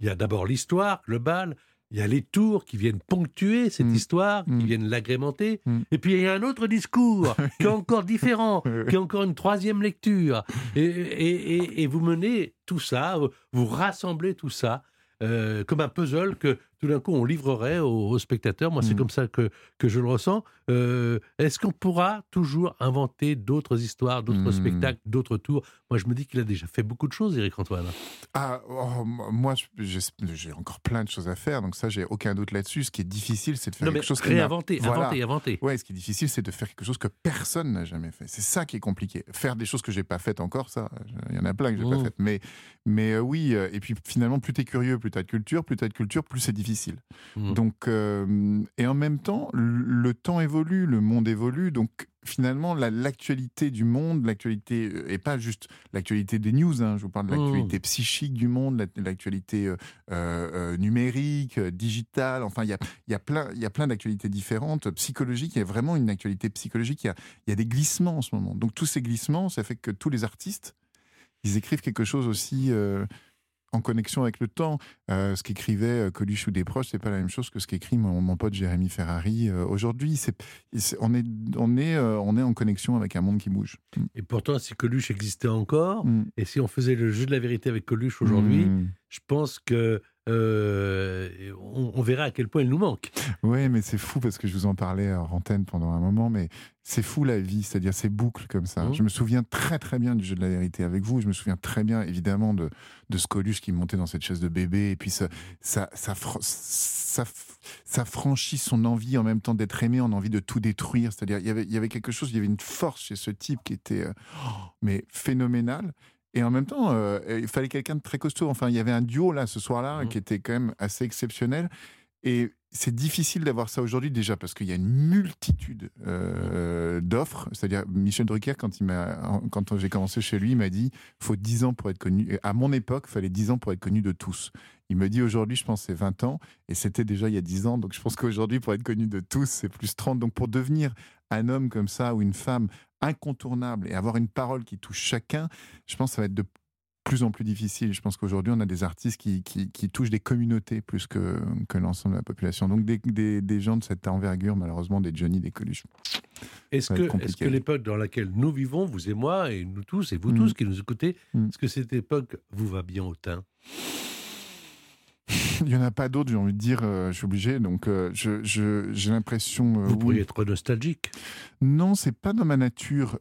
Il y a d'abord l'histoire globale, il y a les tours qui viennent ponctuer cette Mm. histoire, qui Mm. viennent l'agrémenter, Mm. et puis il y a un autre discours qui est encore différent, qui est encore une troisième lecture. Et, et- et- et vous menez tout ça, vous rassemblez tout ça, euh, comme un puzzle que tout d'un coup, on livrerait aux, aux spectateurs. Moi, c'est Mm. comme ça que, que je le ressens. Euh, Est-ce qu'on pourra toujours inventer d'autres histoires, d'autres Mm. spectacles, d'autres tours? Moi, je me dis qu'il a déjà fait beaucoup de choses, Éric Antoine. Ah, oh, moi, j'ai encore plein de choses à faire, donc ça, j'ai aucun doute là-dessus. Ce qui est difficile, c'est de faire Non, quelque chose qui réinventer, Voilà. inventer, inventer. Ouais, ce qui est difficile, c'est de faire quelque chose que personne n'a jamais fait. C'est ça qui est compliqué. Faire des choses que j'ai pas faites encore, ça, il y en a plein que j'ai Mmh. pas faites. Mais, mais euh, oui, euh, et puis finalement, plus tu es curieux, plus tu as de culture, plus tu as de culture, plus c'est difficile. Mmh. Donc, euh, et en même temps, le, temps évolue, le monde évolue, donc finalement, la- l'actualité du monde, l'actualité, euh, et pas juste l'actualité des news, hein, je vous parle de Mmh. l'actualité psychique du monde, la- l'actualité euh, numérique, euh, digitale, enfin, il y a, y a plein, d'actualités différentes, psychologiques, il y a vraiment une actualité psychologique, il y a, y a des glissements en ce moment. Donc tous ces glissements, ça fait que tous les artistes, ils écrivent quelque chose aussi en connexion avec le temps. Euh, ce qu'écrivait euh, Coluche ou des proches, c'est pas la même chose que ce qu'écrit mon, mon pote Jérémy Ferrari euh, aujourd'hui. C'est, c'est- on est, on est, euh, on est en connexion avec un monde qui bouge. Et pourtant, si Coluche existait encore, Mm. et si on faisait le jeu de la vérité avec Coluche aujourd'hui, Mm. je pense que euh, on, on verra à quel point il nous manque. Ouais, mais c'est fou parce que je vous en parlais en antenne pendant un moment, mais c'est fou la vie, c'est-à-dire ces boucles comme ça. Mhm. Je me souviens très très bien du jeu de la vérité avec vous. Je me souviens très bien évidemment de, de ce Coluche qui montait dans cette chaise de bébé et puis ça, ça, ça, fr- ça, f- ça franchit son envie en même temps d'être aimé, en envie de tout détruire. C'est-à-dire il y avait, il y avait quelque chose, il y avait une force chez ce type qui était euh, oh, mais phénoménale. Et en même temps, euh, il fallait quelqu'un de très costaud. Enfin, il y avait un duo là ce soir-là Mhm. qui était quand même assez exceptionnel. Et c'est difficile d'avoir ça aujourd'hui déjà parce qu'il y a une multitude euh, d'offres. C'est-à-dire Michel Drucker, quand, il m'a, quand j'ai commencé chez lui, il m'a dit faut 10 ans pour être connu. À mon époque, il fallait 10 ans pour être connu de tous. Il me dit aujourd'hui, je pense, c'est 20 ans. Et c'était déjà il y a 10 ans. Donc je pense qu'aujourd'hui, pour être connu de tous, c'est plus 30. Donc pour devenir un homme comme ça ou une femme incontournable et avoir une parole qui touche chacun, je pense que ça va être de plus en plus difficile. Je pense qu'aujourd'hui, on a des artistes qui, qui, qui touchent des communautés plus que, que l'ensemble de la population. Donc, des, des, des gens de cette envergure, malheureusement, des Johnny, des Coluche. Est-ce que, est-ce que l'époque dans laquelle nous vivons, vous et moi, et nous tous, et vous Mm. tous qui nous écoutez, Mm. est-ce que cette époque vous va bien au teint? Il n'y en a pas d'autres, j'ai envie de dire, euh, je suis obligé. Donc, euh, je, je- j'ai l'impression. euh, Vous oui. pourriez être nostalgique. Non, c'est pas dans ma nature.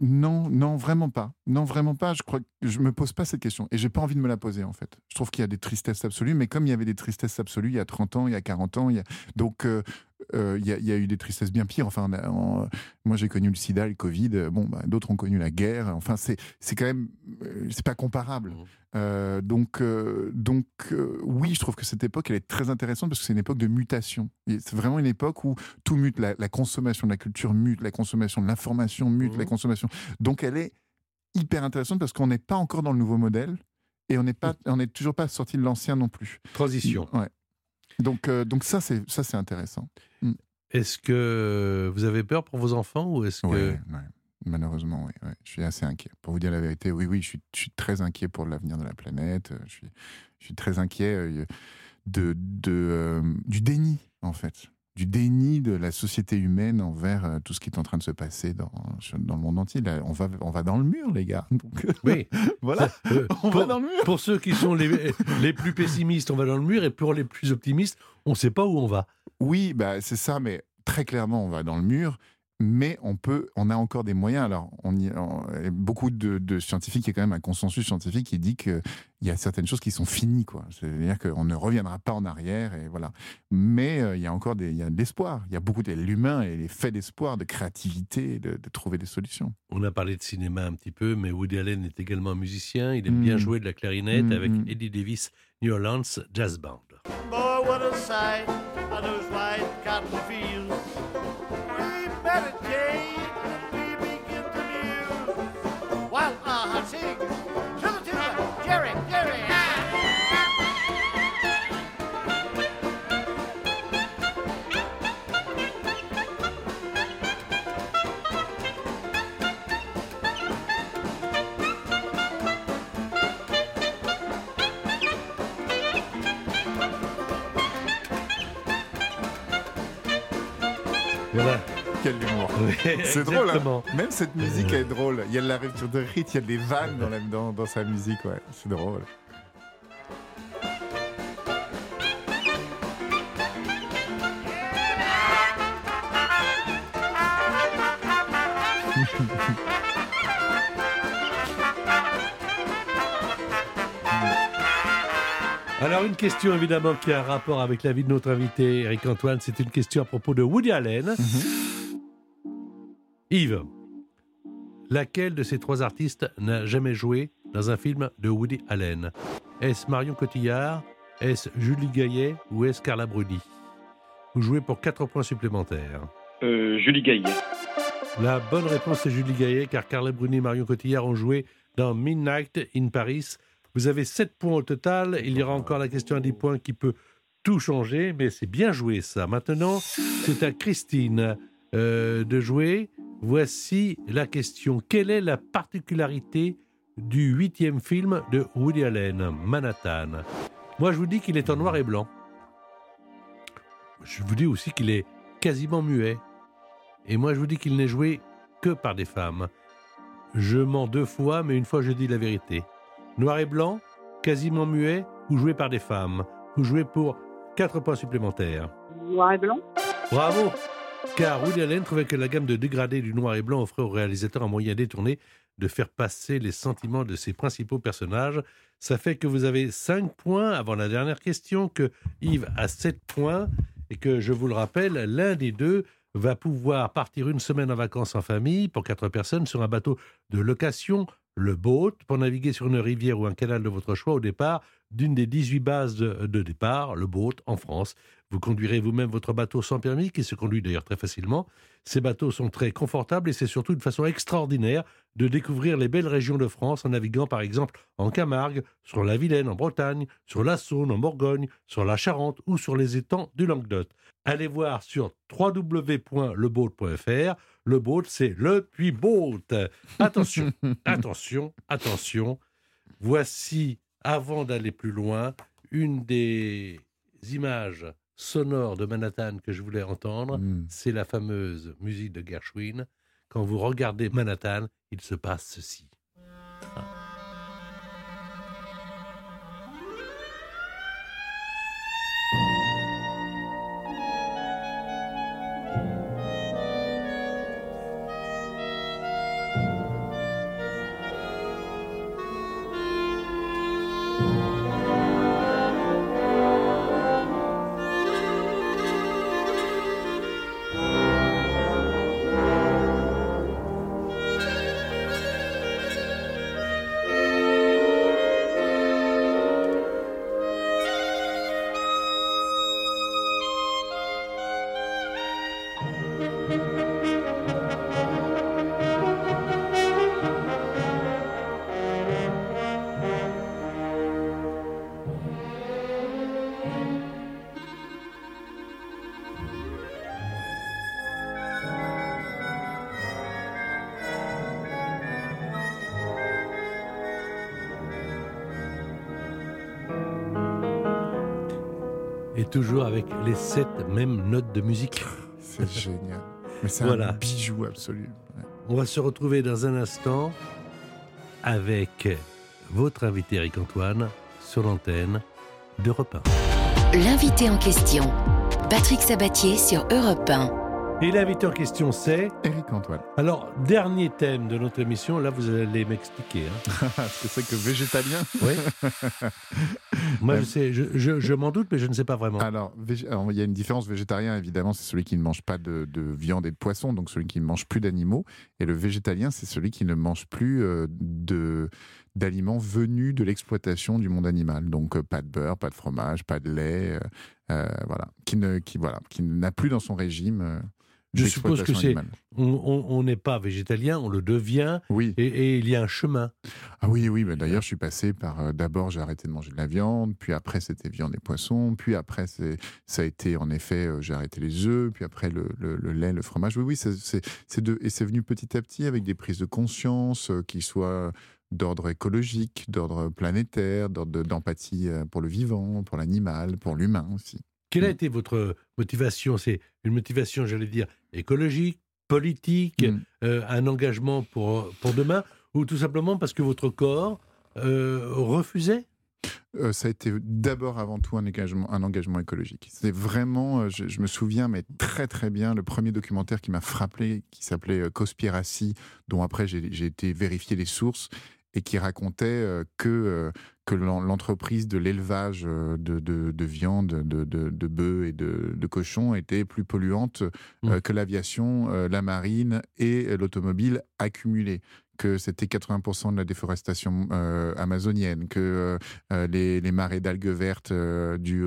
Non, non, vraiment pas. Non, vraiment pas. Je crois que je me pose pas cette question et j'ai pas envie de me la poser en fait. Je trouve qu'il y a des tristesses absolues, mais comme il y avait des tristesses absolues il y a 30 ans, il y a 40 ans, il y a... donc euh, euh, il, y a, il y a eu des tristesses bien pires. Enfin, on a- on- moi j'ai connu le SIDA, le Covid. euh, Bon, bah, d'autres ont connu la guerre. Enfin, c'est c'est quand même euh, c'est pas comparable. Euh, donc, euh, donc oui, je trouve que cette époque, elle est très intéressante parce que c'est une époque de mutation. C'est vraiment une époque où tout mute, la, la consommation de la culture mute, la consommation de l'information mute, la consommation. Donc, elle est hyper intéressante parce qu'on n'est pas encore dans le nouveau modèle et on n'est pas, on n'est toujours pas sorti de l'ancien non plus. Transition. Ouais. Donc, euh, donc ça, c'est ça, c'est intéressant. Est-ce que vous avez peur pour vos enfants ou est-ce que Ouais. Malheureusement, oui. Je suis assez inquiet. Pour vous dire la vérité, oui, oui, je suis, je suis très inquiet pour l'avenir de la planète. Je suis, je suis très inquiet euh, de, de, euh, du déni, en fait. Du déni de la société humaine envers euh, tout ce qui est en train de se passer dans, dans le monde entier. Là, on, va, on va dans le mur, les gars. Donc, oui voilà, Euh, on pour, va dans le mur. pour ceux qui sont les, les plus pessimistes, on va dans le mur, et pour les plus optimistes, on ne sait pas où on va. Oui, bah, c'est ça, mais très clairement, on va dans le mur. Mais on peut, on a encore des moyens. Alors, on y, on- et beaucoup de, de scientifiques, il y a quand même un consensus scientifique qui dit qu'il y a certaines choses qui sont finies, quoi. C'est-à-dire qu'on ne reviendra pas en arrière, et voilà. Mais euh, il y a encore des, il y a de l'espoir. Il y a beaucoup de l'humain et les faits d'espoir, de créativité, de, de trouver des solutions. On a parlé de cinéma un petit peu, mais Woody Allen est également musicien. Il aime bien Mm. jouer de la clarinette Mm, avec mm. Eddie Davis New Orleans Jazz Band. Boy, what a sight C'est drôle. Hein. Même cette musique est drôle. Il y a de la rupture de rythme, il y a des vannes dans, la, dans, dans sa musique. Ouais. C'est drôle. Alors une question évidemment qui a un rapport avec la vie de notre invité Eric Antoine, c'est une question à propos de Woody Allen. Mm-hmm. Yves, laquelle de ces trois artistes n'a jamais joué dans un film de Woody Allen? Est-ce Marion Cotillard? Est-ce Julie Gaillet? Ou est-ce Carla Bruni? Vous jouez pour 4 points supplémentaires. Euh, Julie Gaillet. La bonne réponse est Julie Gaillet, car Carla Bruni et Marion Cotillard ont joué dans Midnight in Paris. Vous avez 7 points au total. Il y aura encore la question à 10 points qui peut tout changer, mais c'est bien joué ça. Maintenant, c'est à Christine euh, de jouer. Voici la question. Quelle est la particularité du huitième film de Woody Allen, Manhattan? Moi, je vous dis qu'il est en noir et blanc. Je vous dis aussi qu'il est quasiment muet. Et moi, je vous dis qu'il n'est joué que par des femmes. Je mens deux fois, mais une fois, je dis la vérité. Noir et blanc, quasiment muet ou joué par des femmes. Vous jouez pour 4 points supplémentaires. Noir et blanc? Bravo Car Woody Allen trouvait que la gamme de dégradés du noir et blanc offrait au réalisateur un moyen détourné de faire passer les sentiments de ses principaux personnages. Ça fait que vous avez 5 points avant la dernière question, que Yves a 7 points, et que, je vous le rappelle, l'un des deux va pouvoir partir une semaine en vacances en famille pour 4 personnes sur un bateau de location, le boat, pour naviguer sur une rivière ou un canal de votre choix au départ d'une des 18 bases de, départ, le boat, en France. Vous conduirez vous-même votre bateau sans permis, qui se conduit d'ailleurs très facilement. Ces bateaux sont très confortables et c'est surtout une façon extraordinaire de découvrir les belles régions de France en naviguant par exemple en Camargue, sur la Vilaine en Bretagne, sur la Saône en Bourgogne, sur la Charente ou sur les étangs du Languedoc. Allez voir sur www.leboat.fr. Le boat, c'est le puis boat. Attention, attention, attention. Voici, avant d'aller plus loin, une des images sonores de Manhattan que je voulais entendre. Mm. C'est la fameuse musique de Gershwin. Quand vous regardez Manhattan, il se passe ceci. Toujours avec les sept mêmes notes de musique. C'est génial. Mais c'est Voilà. un bijou absolu. Ouais. On va se retrouver dans un instant avec votre invité Eric Antoine sur l'antenne d'Europe 1. L'invité en question, Patrick Sabatier sur Europe 1. Et l'invité en question, c'est. Eric Antoine. Alors, dernier thème de notre émission, là vous allez m'expliquer. hein. c'est ça que végétalien Oui. Moi, je, sais, je, je- je m'en doute, mais je ne sais pas vraiment. Alors, il y a une différence végétarien, évidemment, c'est celui qui ne mange pas de, de viande et de poisson, donc celui qui ne mange plus d'animaux. Et le végétalien, c'est celui qui ne mange plus euh, de d'aliments venus de l'exploitation du monde animal. Donc, euh, pas de beurre, pas de fromage, pas de lait, euh, euh, voilà. Qui ne, qui, voilà, qui n'a plus dans son régime. Je suppose que c'est-. On n'est pas végétalien, on le devient, Oui. et, et il y a un chemin. Ah oui, oui, mais d'ailleurs, je suis passé par. euh, D'abord, j'ai arrêté de manger de la viande, puis après, c'était viande et poisson, puis après, ça a été, en effet, euh, j'ai arrêté les œufs, puis après, le, le- le lait, le fromage. Oui, oui, c'est, de, et c'est venu petit à petit avec des prises de conscience euh, qui soient d'ordre écologique, d'ordre planétaire, d'ordre de- d'empathie euh, pour le vivant, pour l'animal, pour l'humain aussi. Quelle a Mm. été votre motivation? C'est une motivation, j'allais dire, écologique, politique, Mm. euh, un engagement pour, pour demain, ou tout simplement parce que votre corps euh, refusait? Euh, ça a été d'abord avant tout un engagement, un engagement écologique. C'est vraiment, je, je me souviens, mais très très bien, le premier documentaire qui m'a frappé, qui s'appelait Conspiracy, dont après j'ai j'ai été vérifier les sources. Et qui racontait euh, que, euh, que l'en- l'entreprise de l'élevage euh, de, de, de viande, de, de, de bœufs et de, de cochons était plus polluante euh, Mm. que l'aviation, la marine et l'automobile accumulés. Que c'était 80% de la déforestation euh, amazonienne, que euh, les, les marées d'algues vertes euh, dues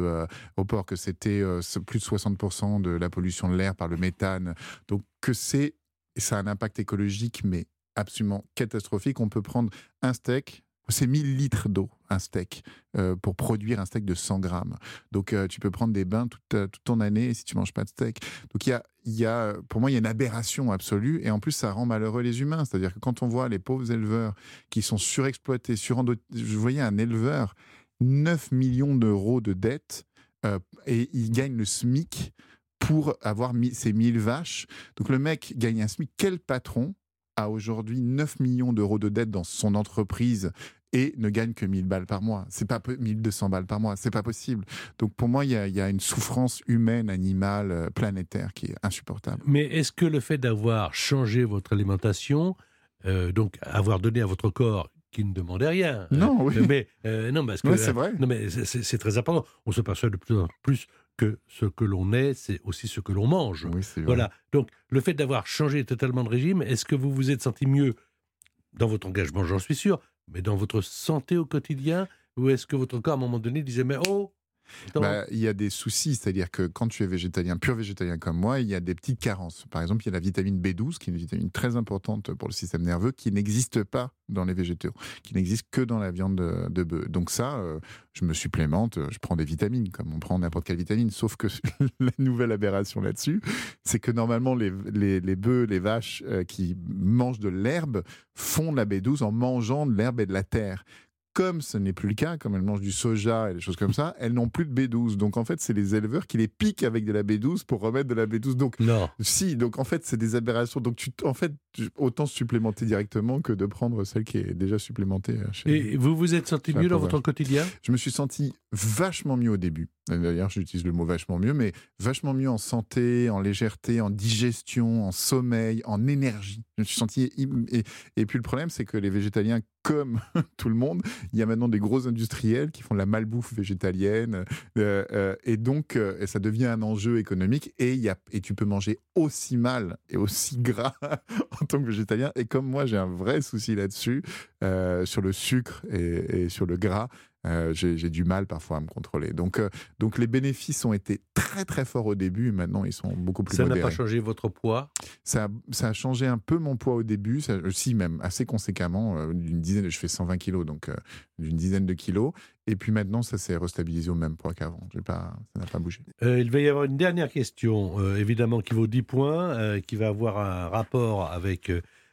au port, que c'était plus de 60% de la pollution de l'air par le méthane. Donc que c'est, ça a un impact écologique, mais absolument catastrophique. On peut prendre un steak, c'est 1000 litres d'eau, un steak, euh, pour produire un steak de 100 grammes. Donc euh, tu peux prendre des bains toute, toute ton année si tu manges pas de steak. Donc y a, y a, pour moi, il y a une aberration absolue, et en plus ça rend malheureux les humains. C'est-à-dire que quand on voit les pauvres éleveurs qui sont surexploités, surendo... je voyais un éleveur, 9 millions d'euros de dettes, euh, et il gagne le SMIC pour avoir mis ses 1000 vaches. Donc le mec gagne un SMIC. Quel patron a aujourd'hui 9 millions d'euros de dettes dans son entreprise et ne gagne que 1000 balles par mois C'est pas po- 1200 balles par mois, c'est pas possible. Donc pour moi, il y a, il y a une souffrance humaine, animale, euh, planétaire qui est insupportable. Mais est-ce que le fait d'avoir changé votre alimentation, euh, donc avoir donné à votre corps qui ne demandait rien, Non, euh, oui. mais euh, non, parce que Ouais, c'est vrai. non, mais c'est très important. On se perçoit de plus en plus que ce que l'on est, c'est aussi ce que l'on mange. Oui. Voilà. Donc, le fait d'avoir changé totalement de régime, est-ce que vous vous êtes senti mieux dans votre engagement, j'en suis sûr, mais dans votre santé au quotidien Ou est-ce que votre corps, à un moment donné, disait Mais oh Bah, il y a des soucis, c'est-à-dire que quand tu es végétalien, pur végétalien comme moi, il y a des petites carences. Par exemple, il y a la vitamine B12, qui est une vitamine très importante pour le système nerveux, qui n'existe pas dans les végétaux, qui n'existe que dans la viande de, de bœuf. Donc ça, euh, je me supplémente, euh, je prends des vitamines, comme on prend n'importe quelle vitamine, sauf que la nouvelle aberration là-dessus, c'est que normalement, les, les, les bœufs, les vaches euh, qui mangent de l'herbe font de la B12 en mangeant de l'herbe et de la terre comme ce n'est plus le cas, comme elles mangent du soja et des choses comme ça, elles n'ont plus de B12. Donc en fait, c'est les éleveurs qui les piquent avec de la B12 pour remettre de la B12. Donc Non. si, donc en fait, c'est des aberrations. Donc tu, en fait, autant supplémenter directement que de prendre celle qui est déjà supplémentée. euh, Chez... Et vous vous êtes senti mieux dans votre quotidien? Je me suis senti vachement mieux au début. D'ailleurs, j'utilise le mot vachement mieux, mais vachement mieux en santé, en légèreté, en digestion, en sommeil, en énergie. Je me suis senti. Et, puis le problème, c'est que les végétaliens, comme tout le monde, il y a maintenant des gros industriels qui font de la malbouffe végétalienne. euh, euh, et donc, euh, ça devient un enjeu économique. Et, y a, et tu peux manger aussi mal et aussi gras en tant que végétalien. Et comme moi, j'ai un vrai souci là-dessus, sur le sucre et sur le gras. Euh, j'ai du mal parfois à me contrôler. Donc, euh, donc les bénéfices ont été très très forts au début maintenant ils sont beaucoup plus Ça n'a modérés. pas changé votre poids Ça, a- ça a changé un peu mon poids au début, ça, euh, si même assez conséquemment, euh, dizaine, je fais 120 kilos, donc d'une dizaine de kilos. Et puis maintenant, ça s'est restabilisé au même poids qu'avant. Pas, ça n'a pas bougé. Il va y avoir une dernière question, évidemment, qui vaut 10 points, qui va avoir un rapport avec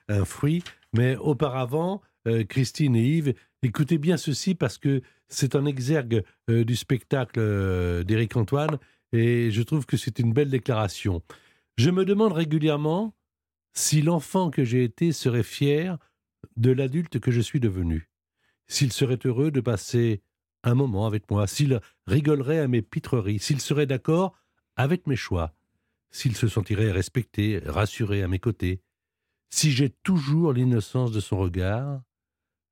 un fruit. Mais auparavant, Christine et Yves, écoutez bien ceci parce que c'est un exergue euh, du spectacle euh, d'Éric Antoine et je trouve que c'est une belle déclaration. Je me demande régulièrement si l'enfant que j'ai été serait fier de l'adulte que je suis devenu, s'il serait heureux de passer un moment avec moi, s'il rigolerait à mes pitreries, s'il serait d'accord avec mes choix, s'il se sentirait respecté, rassuré à mes côtés, si j'ai toujours l'innocence de son regard,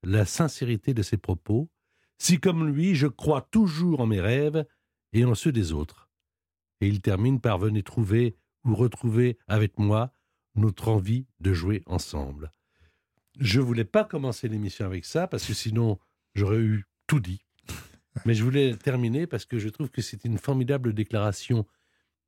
la sincérité de ses propos, si comme lui je crois toujours en mes rêves et en ceux des autres. Et il termine par venir trouver ou retrouver avec moi notre envie de jouer ensemble. Je voulais pas commencer l'émission avec ça parce que sinon j'aurais eu tout dit. Mais je voulais terminer parce que je trouve que c'est une formidable déclaration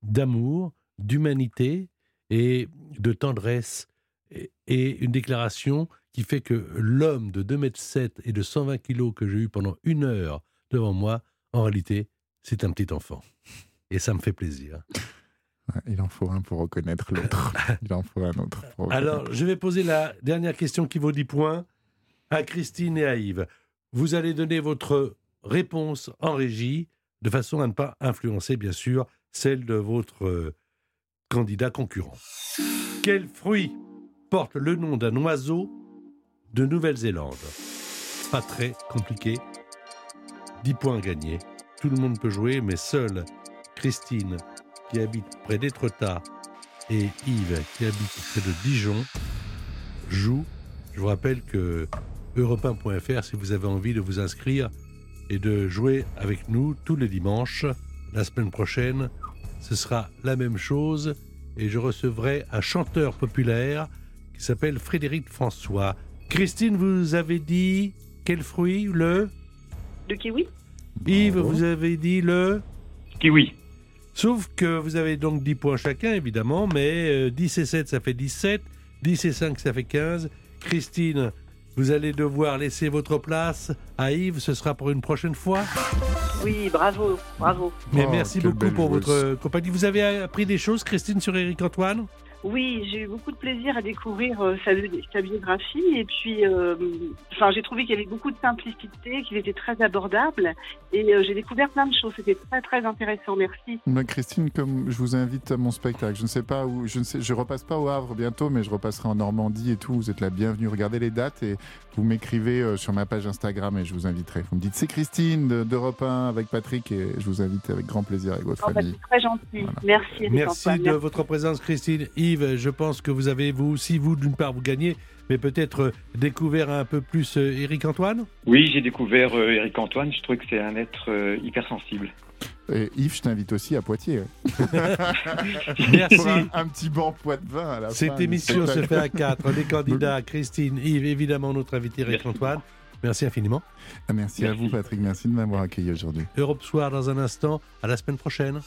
d'amour, d'humanité et de tendresse. Et, et une déclaration qui fait que l'homme de 2,7 m et de 120 kg que j'ai eu pendant une heure devant moi, en réalité, c'est un petit enfant. Et ça me fait plaisir. Il en faut un pour reconnaître l'autre. il en faut un autre. pour. Alors, je vais poser la dernière question qui vaut 10 points à Christine et à Yves. Vous allez donner votre réponse en régie, de façon à ne pas influencer, bien sûr, celle de votre euh, candidat concurrent. Quel fruit porte le nom d'un oiseau de Nouvelle-Zélande Pas très compliqué. 10 points gagnés. Tout le monde peut jouer, mais seule Christine, qui habite près d'Étretat, et Yves, qui habite près de Dijon, jouent. Je vous rappelle que europe1.fr si vous avez envie de vous inscrire et de jouer avec nous tous les dimanches. La semaine prochaine, ce sera la même chose et je recevrai un chanteur populaire qui s'appelle Frédéric François. Christine, vous avez dit quel fruit Le? Le kiwi Yves, Bravo. vous avez dit le? Kiwi. Sauf que vous avez donc 10 points chacun, évidemment, mais euh, 10 et 7, ça fait 17. 10 et 5, ça fait 15. Christine, vous allez devoir laisser votre place à Yves. Ce sera pour une prochaine fois. Oui, bravo, bravo. Mais Oh, merci beaucoup pour joueuse. votre compagnie. Vous avez appris des choses, Christine, sur Éric Antoine? Oui, j'ai eu beaucoup de plaisir à découvrir euh, sa, sa biographie et puis, euh, enfin, j'ai trouvé qu'il y avait beaucoup de simplicité, qu'il était très abordable et euh, j'ai découvert plein de choses. C'était très très intéressant. Merci. Moi, Christine, comme je vous invite à mon spectacle, je ne sais pas où, je ne sais, je repasse pas au Havre bientôt, mais je repasserai en Normandie et tout. Vous êtes la bienvenue. Regardez les dates et vous m'écrivez euh, sur ma page Instagram et je vous inviterai. Vous me dites c'est Christine de- d'Europe 1 avec Patrick et je vous invite avec grand plaisir avec votre Oh, bah, famille. c'est très gentil. Voilà. Merci. Merci de votre présence, Christine. Yves, je pense que vous avez, vous aussi, vous, d'une part, vous gagnez, mais peut-être euh, découvert un peu plus euh, Éric Antoine? Oui, j'ai découvert euh, Eric Antoine. Je trouve que c'est un être euh, hypersensible. Et Yves, je t'invite aussi à Poitiers. Merci. Pour un, un petit banc poids de vin à la fin Cette émission se fait à quatre. Les candidats, Christine, Yves, évidemment notre invité Eric Merci Antoine. Merci infiniment. Ah, Merci, à vous, Patrick. Merci de m'avoir accueilli aujourd'hui. Europe Soir dans un instant. À la semaine prochaine.